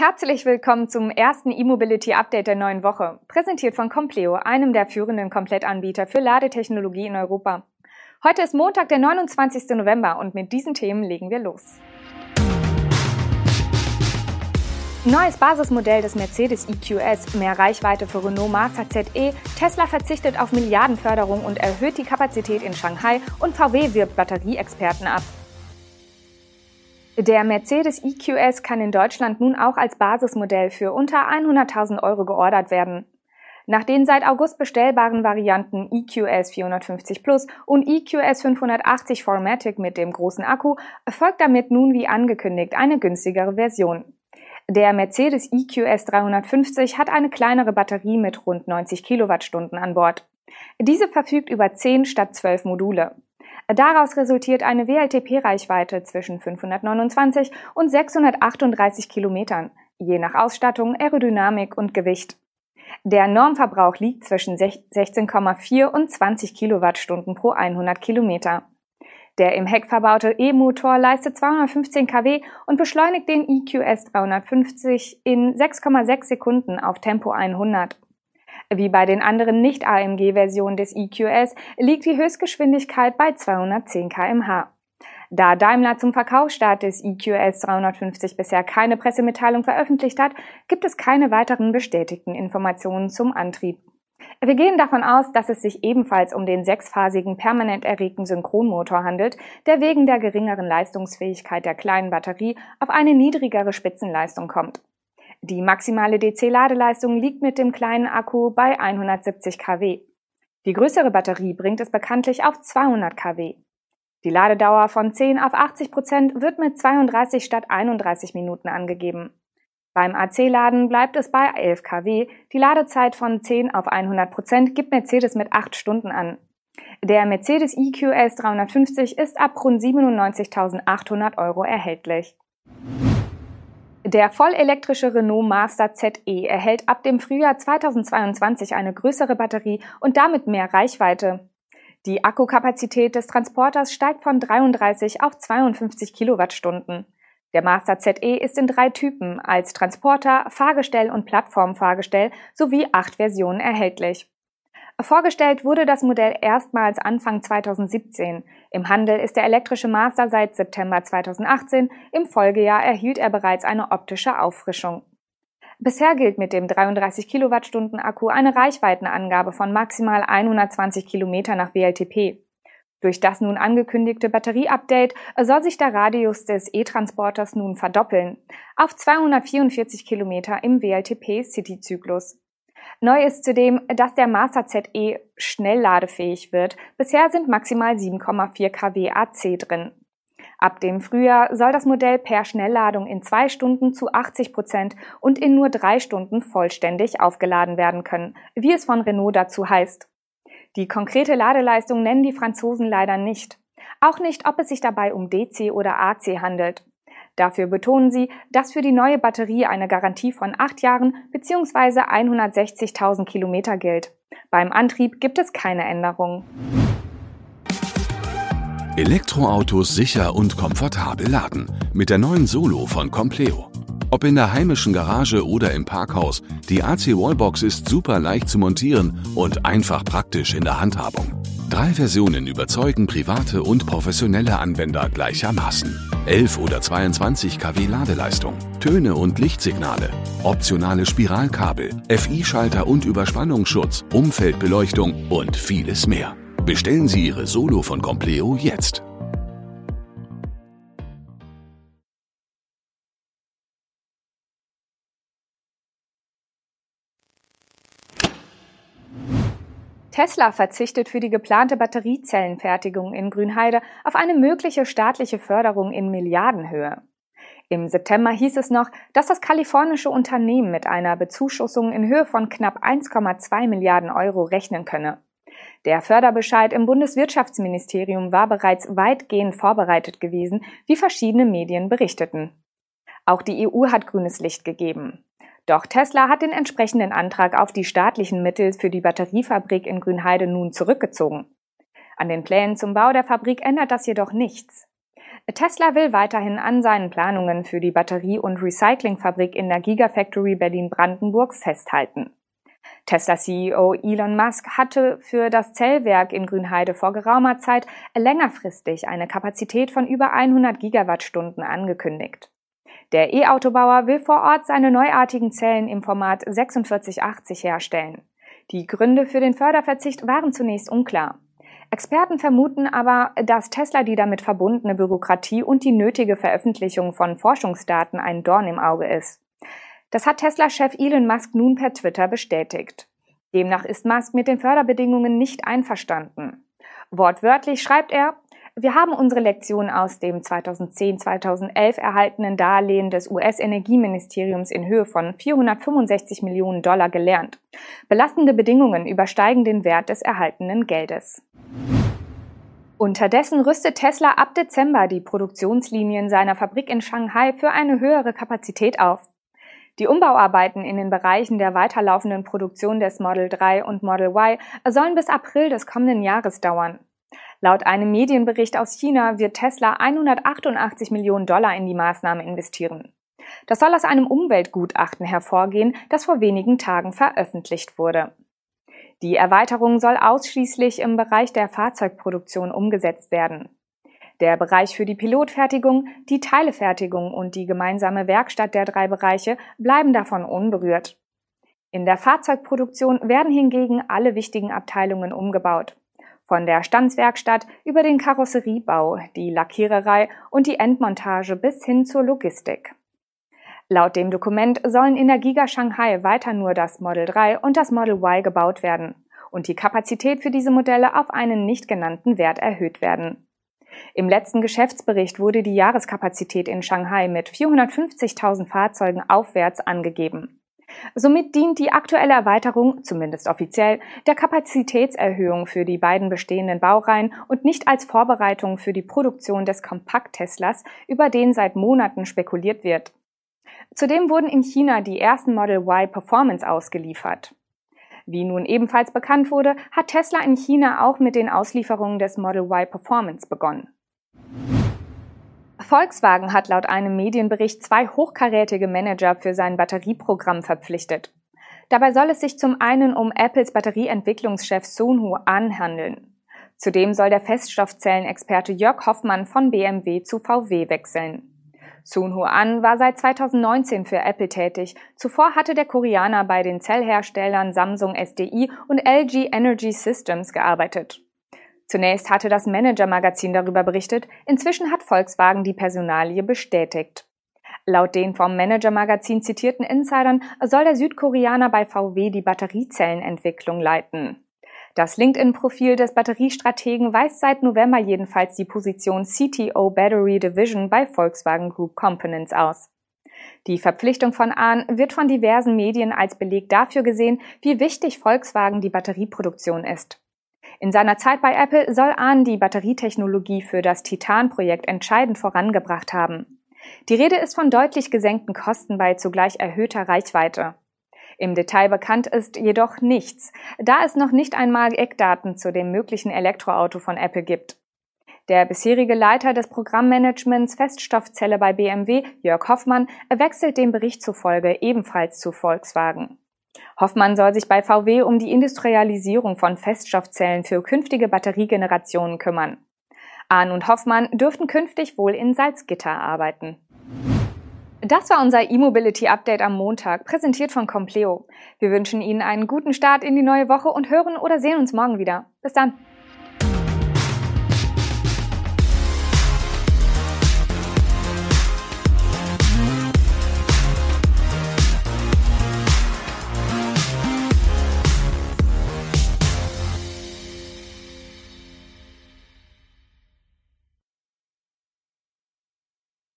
Herzlich willkommen zum ersten E-Mobility Update der neuen Woche, präsentiert von Compleo, einem der führenden Komplettanbieter für Ladetechnologie in Europa. Heute ist Montag, der 29. November und mit diesen Themen legen wir los. Neues Basismodell des Mercedes EQS, mehr Reichweite für Renault Master ZE, Tesla verzichtet auf Milliardenförderung und erhöht die Kapazität in Shanghai und VW wirbt Batterieexperten ab. Der Mercedes EQS kann in Deutschland nun auch als Basismodell für unter 100.000 Euro geordert werden. Nach den seit August bestellbaren Varianten EQS 450 Plus und EQS 580 Formatic mit dem großen Akku erfolgt damit nun wie angekündigt eine günstigere Version. Der Mercedes EQS 350 hat eine kleinere Batterie mit rund 90 Kilowattstunden an Bord. Diese verfügt über 10 statt 12 Module. Daraus resultiert eine WLTP-Reichweite zwischen 529 und 638 Kilometern, je nach Ausstattung, Aerodynamik und Gewicht. Der Normverbrauch liegt zwischen 16,4 und 20 Kilowattstunden pro 100 Kilometer. Der im Heck verbaute E-Motor leistet 215 kW und beschleunigt den EQS 350 in 6,6 Sekunden auf Tempo 100. Wie bei den anderen Nicht-AMG-Versionen des EQS liegt die Höchstgeschwindigkeit bei 210 kmh. Da Daimler zum Verkaufsstart des EQS 350 bisher keine Pressemitteilung veröffentlicht hat, gibt es keine weiteren bestätigten Informationen zum Antrieb. Wir gehen davon aus, dass es sich ebenfalls um den sechsphasigen permanent erregten Synchronmotor handelt, der wegen der geringeren Leistungsfähigkeit der kleinen Batterie auf eine niedrigere Spitzenleistung kommt. Die maximale DC-Ladeleistung liegt mit dem kleinen Akku bei 170 kW. Die größere Batterie bringt es bekanntlich auf 200 kW. Die Ladedauer von 10 auf 80 Prozent wird mit 32 statt 31 Minuten angegeben. Beim AC-Laden bleibt es bei 11 kW. Die Ladezeit von 10 auf 100 Prozent gibt Mercedes mit 8 Stunden an. Der Mercedes EQS 350 ist ab rund 97.800 Euro erhältlich. Der vollelektrische Renault Master ZE erhält ab dem Frühjahr 2022 eine größere Batterie und damit mehr Reichweite. Die Akkukapazität des Transporters steigt von 33 auf 52 Kilowattstunden. Der Master ZE ist in drei Typen als Transporter, Fahrgestell und Plattformfahrgestell sowie acht Versionen erhältlich. Vorgestellt wurde das Modell erstmals Anfang 2017. Im Handel ist der elektrische Master seit September 2018. Im Folgejahr erhielt er bereits eine optische Auffrischung. Bisher gilt mit dem 33 Kilowattstunden Akku eine Reichweitenangabe von maximal 120 Kilometer nach WLTP. Durch das nun angekündigte Batterieupdate soll sich der Radius des E-Transporters nun verdoppeln auf 244 Kilometer im WLTP-City-Zyklus. Neu ist zudem, dass der Master ZE schnell ladefähig wird. Bisher sind maximal 7,4 kW AC drin. Ab dem Frühjahr soll das Modell per Schnellladung in zwei Stunden zu 80 Prozent und in nur drei Stunden vollständig aufgeladen werden können, wie es von Renault dazu heißt. Die konkrete Ladeleistung nennen die Franzosen leider nicht. Auch nicht, ob es sich dabei um DC oder AC handelt. Dafür betonen sie, dass für die neue Batterie eine Garantie von acht Jahren bzw. 160.000 Kilometer gilt. Beim Antrieb gibt es keine Änderungen. Elektroautos sicher und komfortabel laden mit der neuen Solo von Compleo. Ob in der heimischen Garage oder im Parkhaus, die AC Wallbox ist super leicht zu montieren und einfach praktisch in der Handhabung. Drei Versionen überzeugen private und professionelle Anwender gleichermaßen. 11 oder 22 kW Ladeleistung, Töne und Lichtsignale, optionale Spiralkabel, FI-Schalter und Überspannungsschutz, Umfeldbeleuchtung und vieles mehr. Bestellen Sie Ihre Solo von Compleo jetzt. Tesla verzichtet für die geplante Batteriezellenfertigung in Grünheide auf eine mögliche staatliche Förderung in Milliardenhöhe. Im September hieß es noch, dass das kalifornische Unternehmen mit einer Bezuschussung in Höhe von knapp 1,2 Milliarden Euro rechnen könne. Der Förderbescheid im Bundeswirtschaftsministerium war bereits weitgehend vorbereitet gewesen, wie verschiedene Medien berichteten. Auch die EU hat grünes Licht gegeben. Doch Tesla hat den entsprechenden Antrag auf die staatlichen Mittel für die Batteriefabrik in Grünheide nun zurückgezogen. An den Plänen zum Bau der Fabrik ändert das jedoch nichts. Tesla will weiterhin an seinen Planungen für die Batterie- und Recyclingfabrik in der Gigafactory Berlin-Brandenburg festhalten. Tesla-CEO Elon Musk hatte für das Zellwerk in Grünheide vor geraumer Zeit längerfristig eine Kapazität von über 100 Gigawattstunden angekündigt. Der E-Autobauer will vor Ort seine neuartigen Zellen im Format 4680 herstellen. Die Gründe für den Förderverzicht waren zunächst unklar. Experten vermuten aber, dass Tesla die damit verbundene Bürokratie und die nötige Veröffentlichung von Forschungsdaten ein Dorn im Auge ist. Das hat Tesla-Chef Elon Musk nun per Twitter bestätigt. Demnach ist Musk mit den Förderbedingungen nicht einverstanden. Wortwörtlich schreibt er, wir haben unsere Lektion aus dem 2010-2011 erhaltenen Darlehen des US-Energieministeriums in Höhe von 465 Millionen Dollar gelernt. Belastende Bedingungen übersteigen den Wert des erhaltenen Geldes. Unterdessen rüstet Tesla ab Dezember die Produktionslinien seiner Fabrik in Shanghai für eine höhere Kapazität auf. Die Umbauarbeiten in den Bereichen der weiterlaufenden Produktion des Model 3 und Model Y sollen bis April des kommenden Jahres dauern. Laut einem Medienbericht aus China wird Tesla 188 Millionen Dollar in die Maßnahme investieren. Das soll aus einem Umweltgutachten hervorgehen, das vor wenigen Tagen veröffentlicht wurde. Die Erweiterung soll ausschließlich im Bereich der Fahrzeugproduktion umgesetzt werden. Der Bereich für die Pilotfertigung, die Teilefertigung und die gemeinsame Werkstatt der drei Bereiche bleiben davon unberührt. In der Fahrzeugproduktion werden hingegen alle wichtigen Abteilungen umgebaut. Von der Stanzwerkstatt über den Karosseriebau, die Lackiererei und die Endmontage bis hin zur Logistik. Laut dem Dokument sollen in der Giga Shanghai weiter nur das Model 3 und das Model Y gebaut werden und die Kapazität für diese Modelle auf einen nicht genannten Wert erhöht werden. Im letzten Geschäftsbericht wurde die Jahreskapazität in Shanghai mit 450.000 Fahrzeugen aufwärts angegeben. Somit dient die aktuelle Erweiterung, zumindest offiziell, der Kapazitätserhöhung für die beiden bestehenden Baureihen und nicht als Vorbereitung für die Produktion des Kompakt-Teslas, über den seit Monaten spekuliert wird. Zudem wurden in China die ersten Model Y Performance ausgeliefert. Wie nun ebenfalls bekannt wurde, hat Tesla in China auch mit den Auslieferungen des Model Y Performance begonnen. Volkswagen hat laut einem Medienbericht zwei hochkarätige Manager für sein Batterieprogramm verpflichtet. Dabei soll es sich zum einen um Apples Batterieentwicklungschef Sunhu An handeln. Zudem soll der Feststoffzellenexperte Jörg Hoffmann von BMW zu VW wechseln. Sunhu An war seit 2019 für Apple tätig. Zuvor hatte der Koreaner bei den Zellherstellern Samsung SDI und LG Energy Systems gearbeitet. Zunächst hatte das Manager-Magazin darüber berichtet, inzwischen hat Volkswagen die Personalie bestätigt. Laut den vom Manager-Magazin zitierten Insidern soll der Südkoreaner bei VW die Batteriezellenentwicklung leiten. Das LinkedIn-Profil des Batteriestrategen weist seit November jedenfalls die Position CTO Battery Division bei Volkswagen Group Components aus. Die Verpflichtung von Ahn wird von diversen Medien als Beleg dafür gesehen, wie wichtig Volkswagen die Batterieproduktion ist. In seiner Zeit bei Apple soll Ahn die Batterietechnologie für das Titan-Projekt entscheidend vorangebracht haben. Die Rede ist von deutlich gesenkten Kosten bei zugleich erhöhter Reichweite. Im Detail bekannt ist jedoch nichts, da es noch nicht einmal Eckdaten zu dem möglichen Elektroauto von Apple gibt. Der bisherige Leiter des Programmmanagements Feststoffzelle bei BMW, Jörg Hoffmann, wechselt dem Bericht zufolge ebenfalls zu Volkswagen. Hoffmann soll sich bei VW um die Industrialisierung von Feststoffzellen für künftige Batteriegenerationen kümmern. Ahn und Hoffmann dürften künftig wohl in Salzgitter arbeiten. Das war unser E-Mobility Update am Montag, präsentiert von Compleo. Wir wünschen Ihnen einen guten Start in die neue Woche und hören oder sehen uns morgen wieder. Bis dann.